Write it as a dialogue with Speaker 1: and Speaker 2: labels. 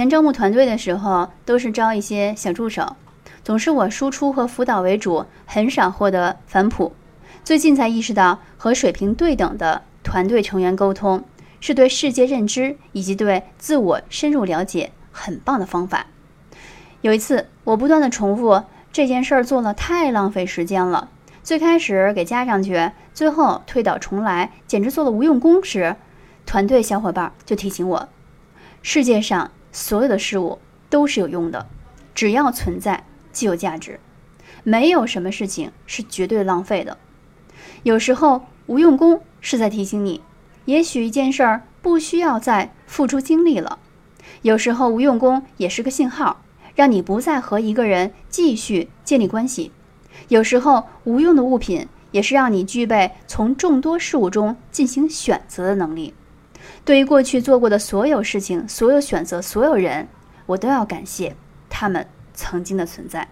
Speaker 1: 前招募团队的时候，都是招一些小助手，总是我输出和辅导为主，很少获得反哺。最近才意识到，和水平对等的团队成员沟通，是对世界认知以及对自我深入了解很棒的方法。有一次，我不断的重复这件事儿做了太浪费时间了。最开始给加上去，最后推倒重来，简直做了无用功时，团队小伙伴就提醒我：世界上所有的事物都是有用的，只要存在即有价值，没有什么事情是绝对浪费的。有时候无用功是在提醒你，也许一件事儿不需要再付出精力了。有时候无用功也是个信号，让你不再和一个人继续建立关系。有时候无用的物品也是让你具备从众多事物中进行选择的能力。对于过去做过的所有事情、所有选择、所有人，我都要感谢他们曾经的存在。